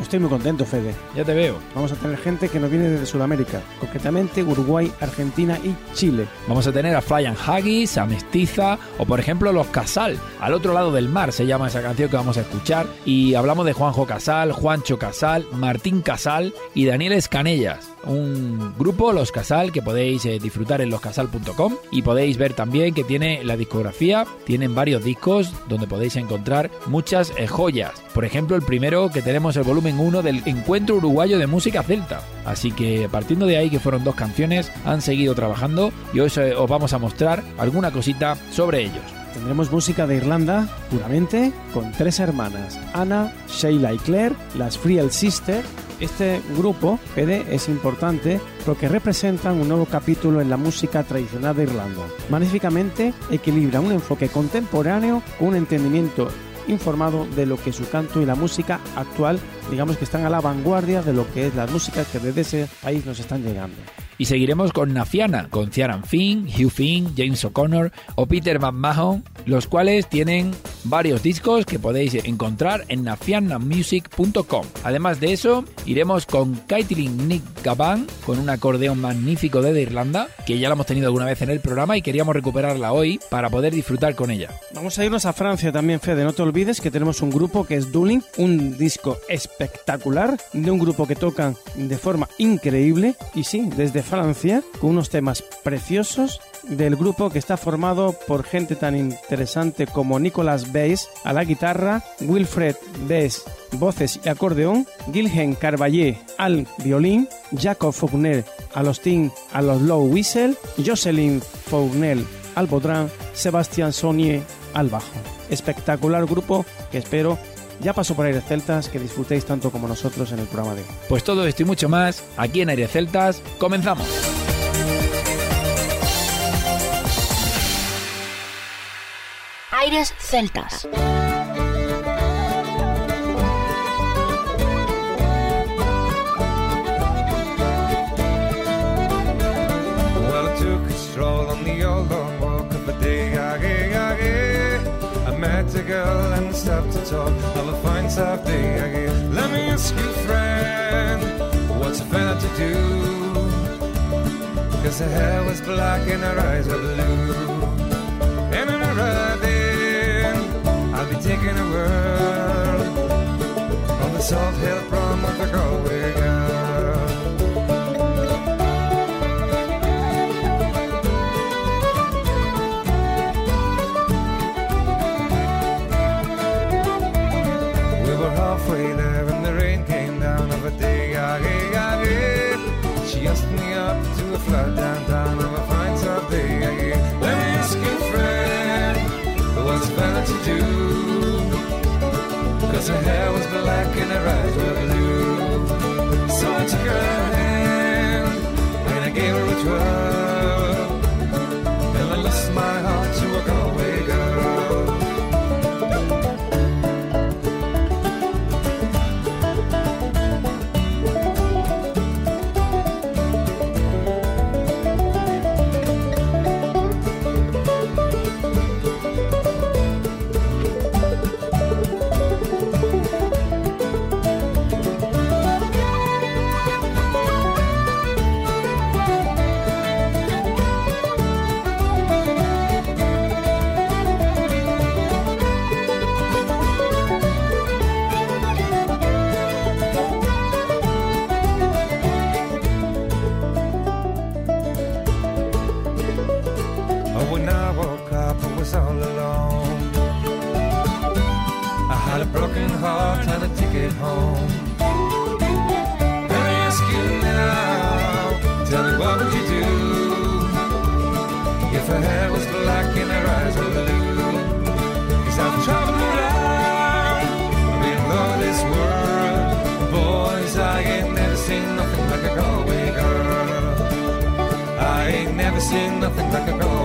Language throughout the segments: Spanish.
Estoy muy contento, Fede. Ya te veo. Vamos a tener gente que nos viene desde Sudamérica, concretamente Uruguay, Argentina y Chile. Vamos a tener a Flying Haggis, a Mestiza o por ejemplo los Casal. Al otro lado del mar se llama esa canción que vamos a escuchar. Y hablamos de Juanjo Casal, Juancho Casal, Martín Casal y Daniel Escanellas un grupo, Los Casal, que podéis eh, disfrutar en loscasal.com y podéis ver también que tiene la discografía, tienen varios discos donde podéis encontrar muchas eh, joyas. Por ejemplo, el primero que tenemos el volumen 1 del Encuentro Uruguayo de Música Celta. Así que partiendo de ahí, que fueron dos canciones, han seguido trabajando y hoy eh, os vamos a mostrar alguna cosita sobre ellos. Tendremos música de Irlanda, puramente, con tres hermanas, Anna, Sheila y Claire, las Friel Sisters, este grupo, PD, es importante porque representan un nuevo capítulo en la música tradicional de Irlanda. Magníficamente equilibra un enfoque contemporáneo con un entendimiento informado de lo que su canto y la música actual, digamos que están a la vanguardia de lo que es la música que desde ese país nos están llegando. Y seguiremos con Nafiana, con Ciaran Finn, Hugh Finn, James O'Connor o Peter McMahon, los cuales tienen varios discos que podéis encontrar en nafianamusic.com. Además de eso, iremos con Caitlin Nick Gaban, con un acordeón magnífico de Irlanda, que ya la hemos tenido alguna vez en el programa y queríamos recuperarla hoy para poder disfrutar con ella. Vamos a irnos a Francia también, Fede. No te olvides que tenemos un grupo que es Dueling, un disco espectacular de un grupo que tocan de forma increíble y sí, desde Francia, con unos temas preciosos del grupo que está formado por gente tan interesante como Nicolas Bass a la guitarra, Wilfred Bass voces y acordeón, Gilgen Carballé al violín, Jacob Fournel a los tin a los low whistle, Jocelyn Fournel al bodrán, Sebastián Sonier al bajo. Espectacular grupo que espero ya pasó por Aires Celtas, que disfrutéis tanto como nosotros en el programa de hoy. Pues todo esto y mucho más, aquí en Aires Celtas, comenzamos. Aires Celtas. Well, I took a stroll on the old long walk of a day. I met a girl and stopped to talk a fine soft. Let me ask you, friend, what's a fella to do? Cause her hair was black and her eyes were blue. And in a riding, I'll be taking a whirl on the Salt Hill prom with a girl. Hand and I gave her a twirl. Eyes were blue? Cause I've traveled around, been all this world. Boys, I ain't never seen nothing like a Galway girl. I ain't never seen nothing like a Galway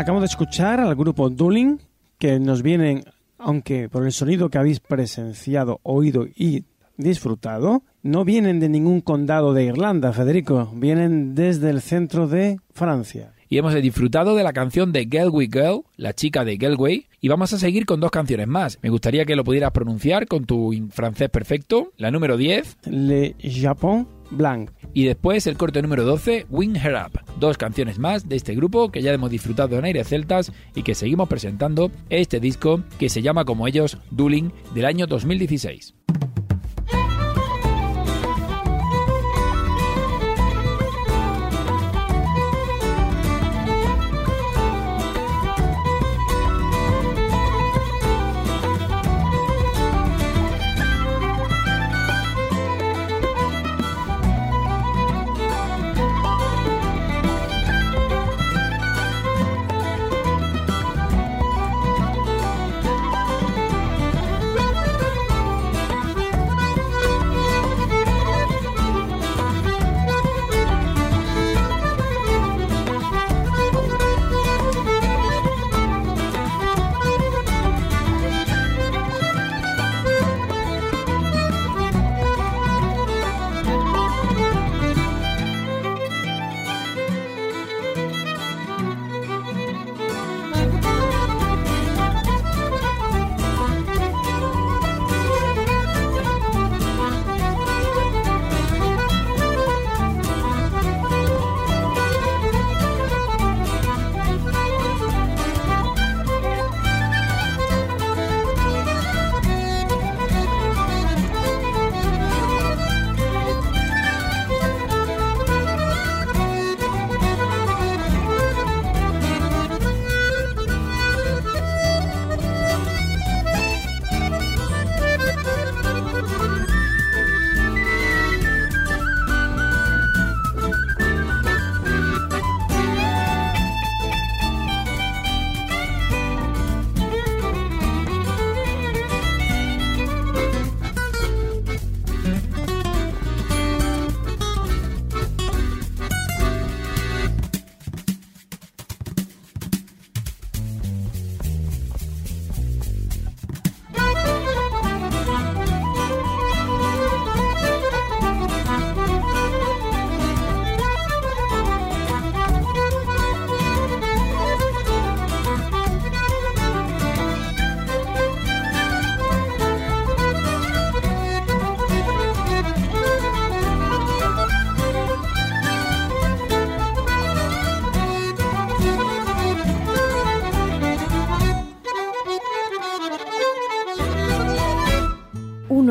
Acabamos de escuchar al grupo Dueling, que nos vienen, aunque por el sonido que habéis presenciado, oído y disfrutado, no vienen de ningún condado de Irlanda, Federico, vienen desde el centro de Francia. Y hemos disfrutado de la canción de Galway Girl, la chica de Galway, y vamos a seguir con dos canciones más. Me gustaría que lo pudieras pronunciar con tu francés perfecto. La número 10 Le Japon Y después el corte número 12, Wing Her Up. Dos canciones más de este grupo que ya hemos disfrutado en Aires Celtas y que seguimos presentando este disco que se llama como ellos Dueling del año 2016.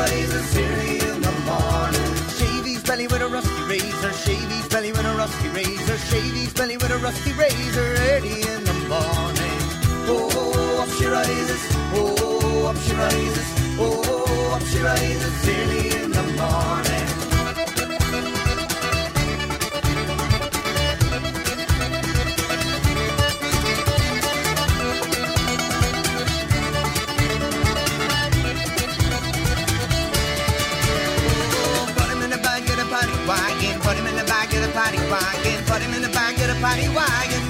Oh, up she in the morning. Shave his belly with a rusty razor. Shave his belly with a rusty razor. Shave his belly with a rusty razor early in the morning. Oh, up she rises. Oh, up she rises. Oh, up she rises early in the morning. The back of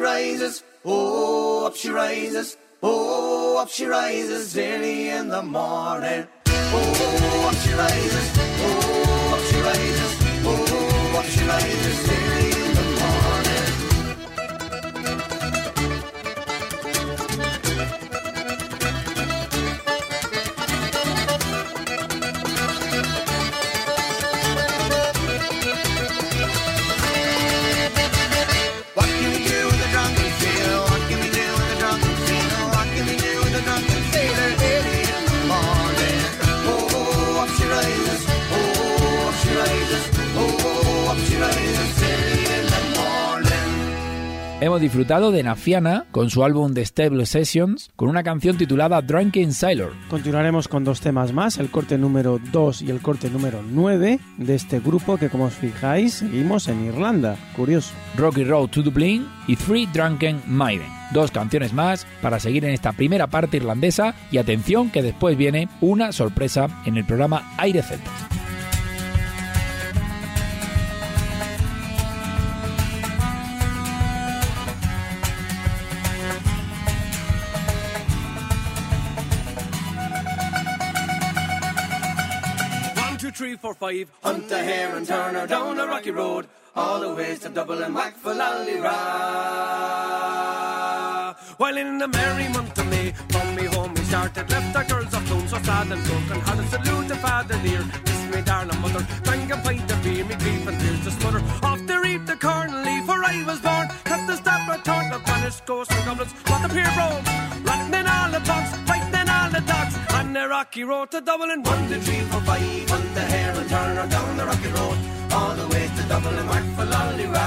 rises. Oh, up she rises. Oh, up she rises early in the morning. Oh, up she rises. Oh, up she rises. Oh, up she rises Hemos disfrutado de Nafiana con su álbum The Stable Sessions con una canción titulada Drunken Sailor. Continuaremos con dos temas más, el corte número 2 y el corte número 9 de este grupo que como os fijáis seguimos en Irlanda. Curioso. Rocky Road to Dublin y Three Drunken Maiden. Dos canciones más para seguir en esta primera parte irlandesa y atención que después viene una sorpresa en el programa Aire Celtas. Three, four, five. Hunt a hare and turn her down the rocky road. All the ways to double and whack for Lallyrah. While in the merry month of May, from me home we started, left our girls of home so sad and broken. Had a salute to father dear, kiss me darling mother. Drank a pint of beer, me grief and tears to smother. Off to reap the corn and leaf where I was born. Cut the stop, return the banished ghosts and goblins. What the peer road, running in all the bogs, fighting in all the dogs. On the rocky road to Dublin, one, two, three, four, five. Turn her down the rocky road. All the way to Dublin, whack for Lallyrah.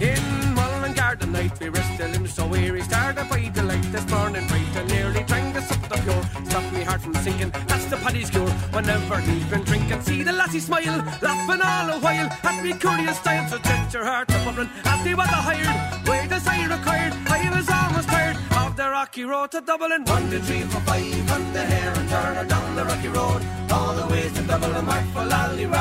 In Mullen Garden night, we rest the limbs so weary. Started by the light this morning, right and nearly drank us up the pure. Stopped me heart from sinking, that's the paddy's cure. Whenever he's been drinking, see the lassie smile, laughing all the while. At me curious style, so set your heart to bubbling. Me what I hired, as I required. I was almost tired of the rocky road to Dublin. One, two, three, four, five, hunt the hare and turn her down the rocky road. All the way to Dublin, mark for Lallyrah.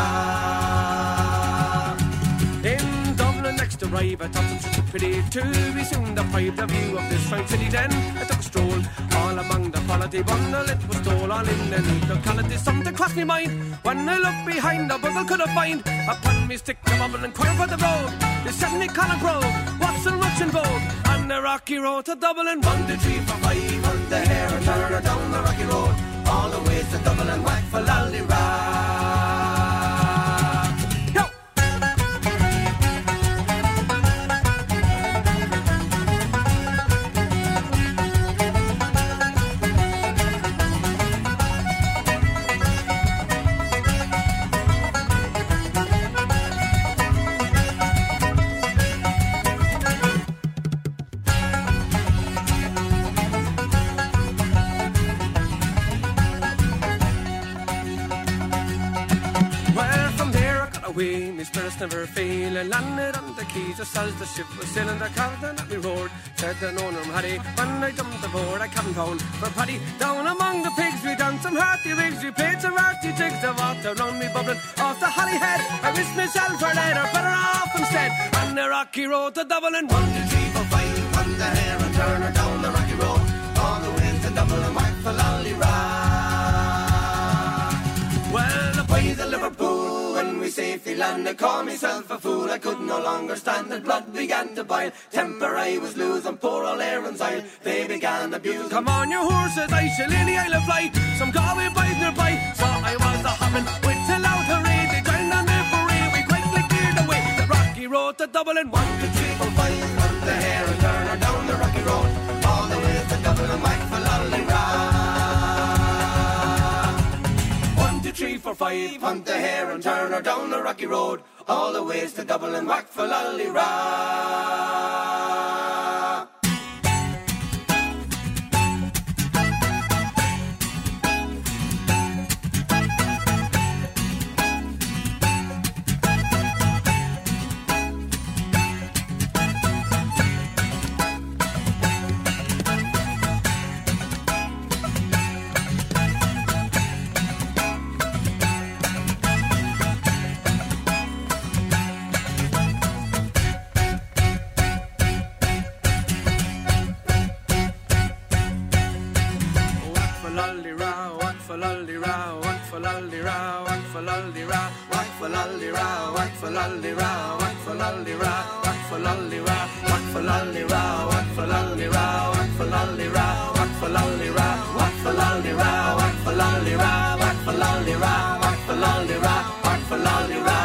In Dublin next arrive, I thought it was pretty to be soon deprived the view of this fine city. Then I took a stroll all among the quality bundle. It was stole all in the neat locality. Something crossed me mind when I looked behind. The bundle could have find upon me stick the bubble and inquire for the road. The 70 Colin Grove, what's so much in vogue? On the rocky road to Dublin, one, two, three, four, five, hunt the hare and down the rocky road. All the way to Dublin, whack for lally Yo! Spirits never fail. I landed on the quays just as the ship was sailing. The captain at me roared, said the owner Harry. When I jumped aboard, I came down for Paddy. Down among the pigs, we done some hearty rigs. We played some hearty jigs. The water round me bubbling off the Hollyhead. I wish myself for later, better off instead. On the rocky road to Dublin. One, two, three, four, five. On the hair and turn her down the rocky road. All the way to Dublin, whack for Well, the boys of Liverpool, when we safely landed, called myself a fool. I could no longer stand it, blood began to boil. Temper I was losing, poor old Aaron's eye. they began abuse. Come on, your horses, I shall in the Isle Flight. Some Galway boys nearby, so I was a hopping with a raid. They joined on the parade, we quickly cleared away. The rocky road to Dublin, one, two, three, four, five. From the hair and down the rocky road, three, four, five. Hunt the hare and turn her down the rocky road. All the ways to Dublin, whack for Lallyrah. Whack lolly for lolly rock, whack for lolly rock, whack for lolly rock, for lolly for lolly for lolly for lolly for lolly for lolly.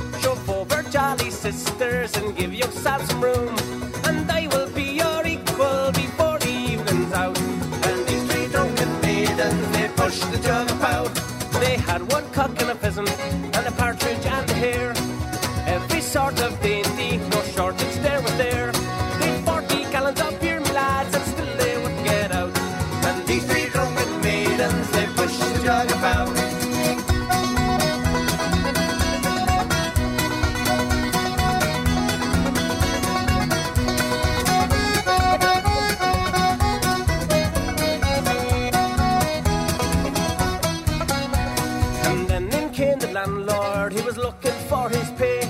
Jolly sisters and give your sad some room. And I will be your equal before the evening's out. And these three drunken maidens, they pushed the jug about. They had one cock and a pheasant, landlord, he was looking for his pay.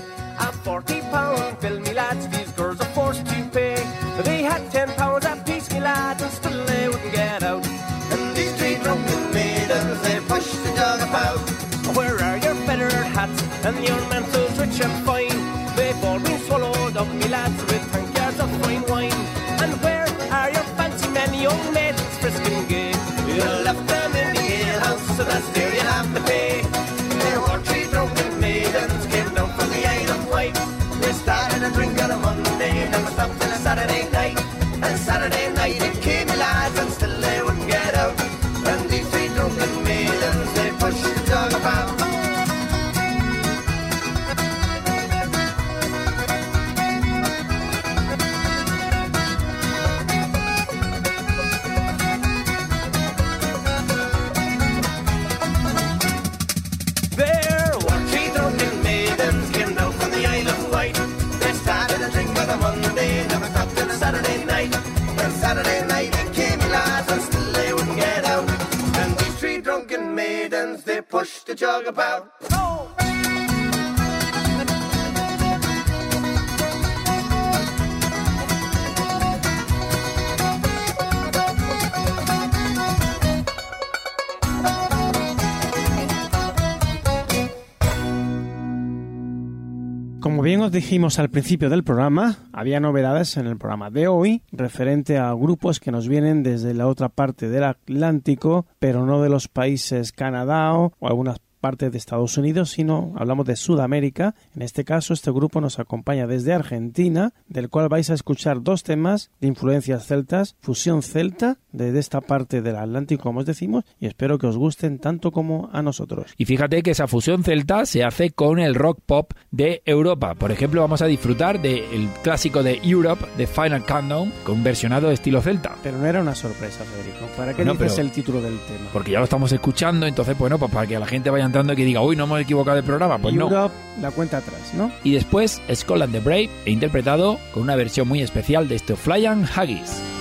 Dijimos al principio del programa, había novedades en el programa de hoy referente a grupos que nos vienen desde la otra parte del Atlántico, pero no de los países Canadá o algunas partes de Estados Unidos, sino hablamos de Sudamérica. En este caso, este grupo nos acompaña desde Argentina, del cual vais a escuchar dos temas de influencias celtas, fusión celta, desde esta parte del Atlántico, como os decimos, y espero que os gusten tanto como a nosotros. Y fíjate que esa fusión celta se hace con el rock pop de Europa. Por ejemplo, vamos a disfrutar del clásico de Europe, de Final Countdown, con versionado de estilo celta. Pero no era una sorpresa, Federico. ¿Para qué No, dices el título del tema? Porque ya lo estamos escuchando, entonces, bueno, pues para que la gente vaya entrando y que diga, uy, no hemos equivocado de programa, pues no. La cuenta atrás, ¿no? Y después, Scotland the Brave, e interpretado con una versión muy especial de este Flying Haggis.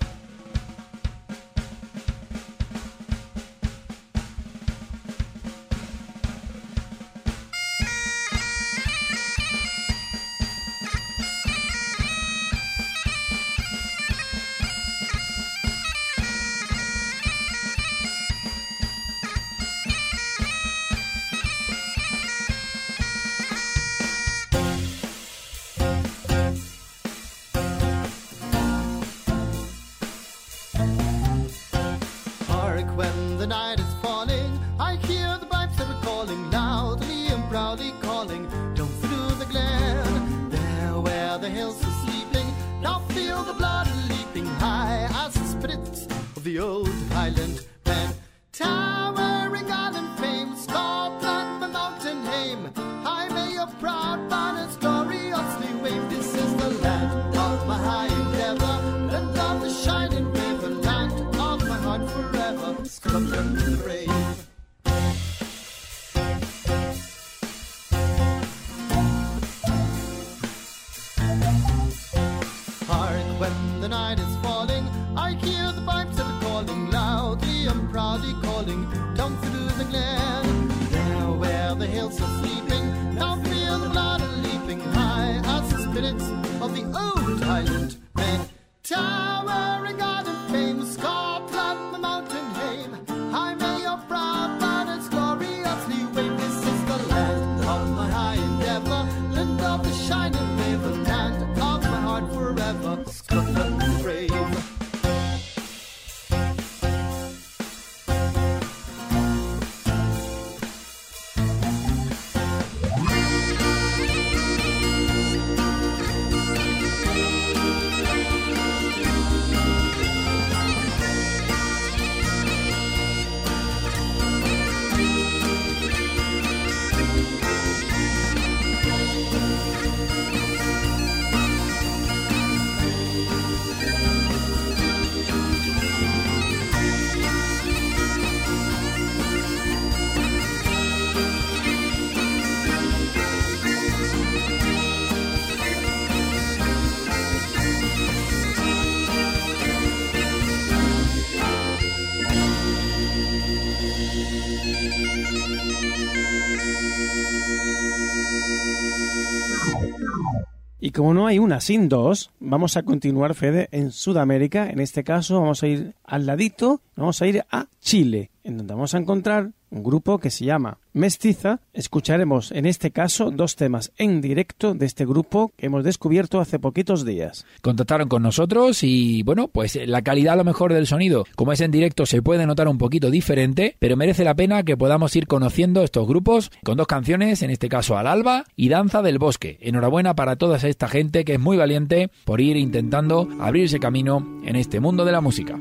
Como no hay una sin dos, vamos a continuar, Fede, en Sudamérica. En este caso vamos a ir al ladito, vamos a ir a Chile, en donde vamos a encontrar un grupo que se llama Mestiza. Escucharemos en este caso dos temas en directo de este grupo que hemos descubierto hace poquitos días. Contactaron con nosotros y bueno, pues la calidad a lo mejor del sonido, como es en directo, se puede notar un poquito diferente, pero merece la pena que podamos ir conociendo estos grupos con dos canciones, en este caso Al Alba y Danza del Bosque. Enhorabuena para toda esta gente que es muy valiente por ir intentando abrirse camino en este mundo de la música.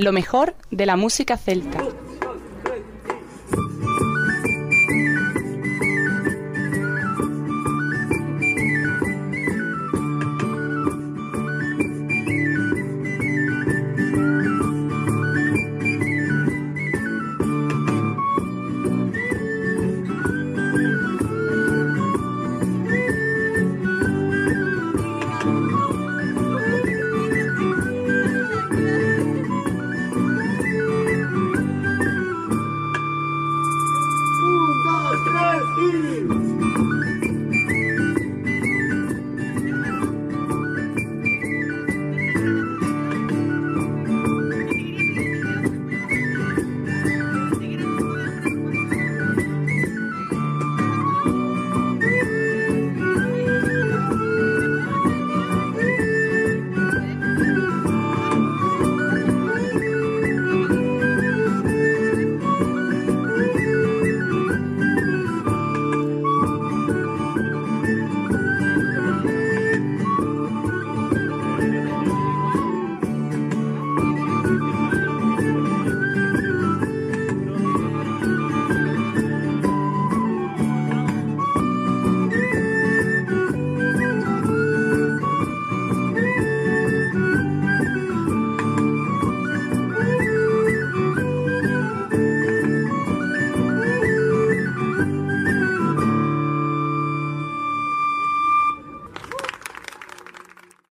Lo mejor de la música celta.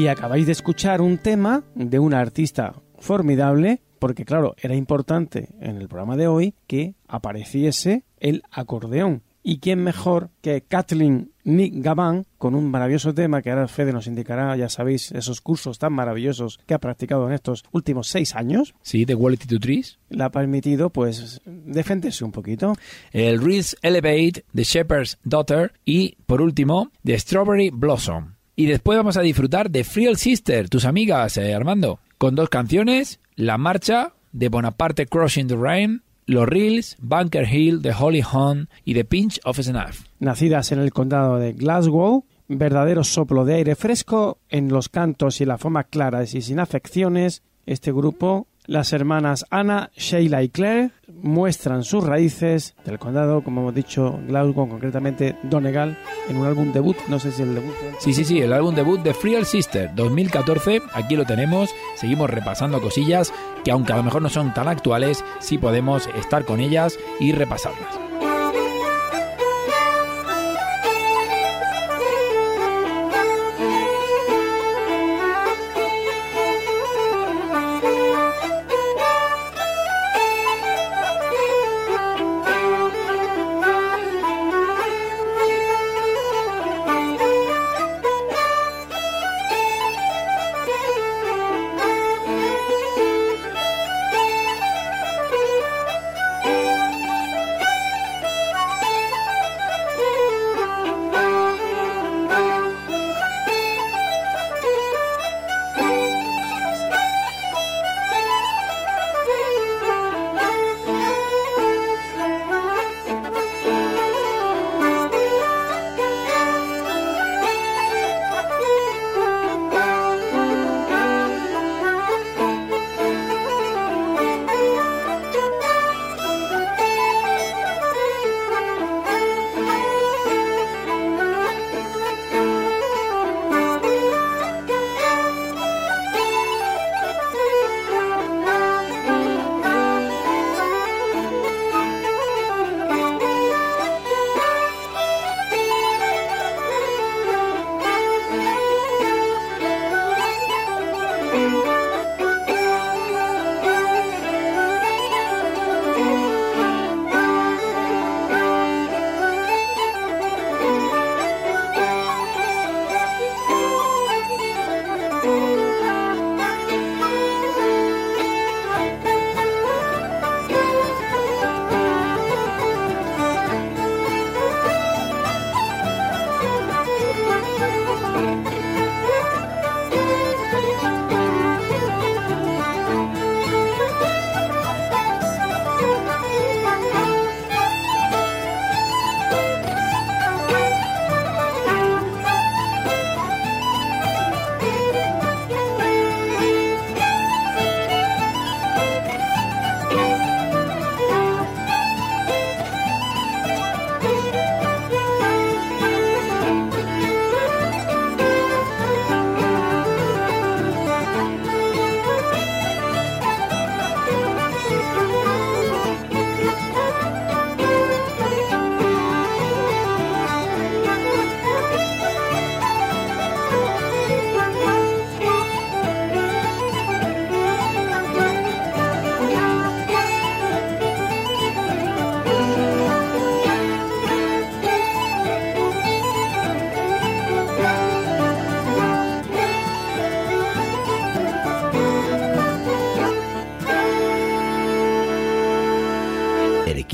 Y acabáis de escuchar un tema de una artista formidable, porque claro, era importante en el programa de hoy que apareciese el acordeón. ¿Y quién mejor que Kathleen Nick Gabán con un maravilloso tema que ahora Fede nos indicará, ya sabéis, esos cursos tan maravillosos que ha practicado en estos últimos seis años? Sí, de Quality to Trees. Le ha permitido, pues, defenderse un poquito. El Reese Elevate, The Shepherd's Daughter y, por último, The Strawberry Blossom. Y después vamos a disfrutar de Friel Sister, tus amigas, eh, Armando, con dos canciones, La Marcha de Bonaparte Crossing the Rain, Los Reels, Bunker Hill, The Holy Hunt y The Pinch of Snuff. Nacidas en el condado de Glasgow, verdadero soplo de aire fresco en los cantos y la forma claras y sin afecciones, este grupo, las hermanas Ana, Sheila y Claire, muestran sus raíces del condado, como hemos dicho, Glasgow, concretamente Donegal, en un álbum debut, no sé si el debut. Sí, sí, sí, el álbum debut de Friel Sister 2014, aquí lo tenemos, seguimos repasando cosillas que aunque a lo mejor no son tan actuales, sí podemos estar con ellas y repasarlas.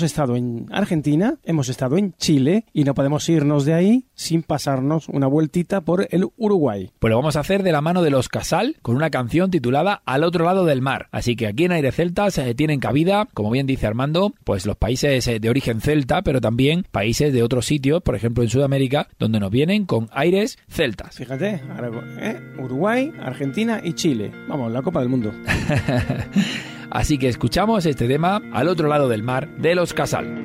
Hemos estado en Argentina, hemos estado en Chile y no podemos irnos de ahí sin pasarnos una vueltita por el Uruguay. Pues lo vamos a hacer de la mano de los Casal con una canción titulada Al otro lado del mar. Así que aquí en Aire Celtas eh, tienen cabida, como bien dice Armando, pues los países eh, de origen celta, pero también países de otros sitios, por ejemplo en Sudamérica, donde nos vienen con aires celtas. Fíjate, ahora, ¿eh? Uruguay, Argentina y Chile. Vamos, la Copa del Mundo. Así que escuchamos este tema al otro lado del mar de los Casal.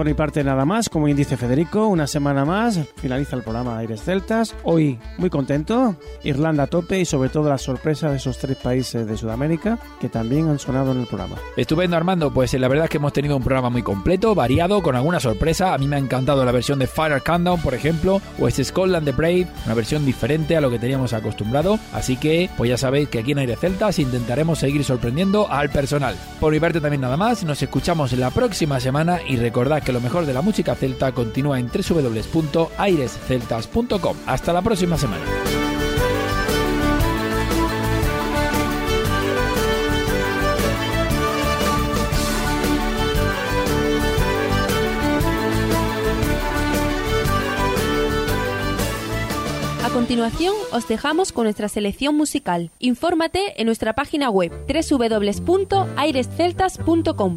Por mi parte nada más, como bien dice Federico, una semana más, finaliza el programa de Aires Celtas. Hoy muy contento, Irlanda a tope y sobre todo la sorpresa de esos tres países de Sudamérica que también han sonado en el programa. Estupendo Armando, pues la verdad es que hemos tenido un programa muy completo, variado, con alguna sorpresa. A mí me ha encantado la versión de Fire Countdown, por ejemplo, o este Scotland the Brave, una versión diferente a lo que teníamos acostumbrado. Así que, pues ya sabéis que aquí en Aires Celtas intentaremos seguir sorprendiendo al personal. Por mi parte también nada más, nos escuchamos la próxima semana y recordad que lo mejor de la música celta continúa en www.airesceltas.com. Hasta la próxima semana. A continuación, os dejamos con nuestra selección musical. Infórmate en nuestra página web www.airesceltas.com.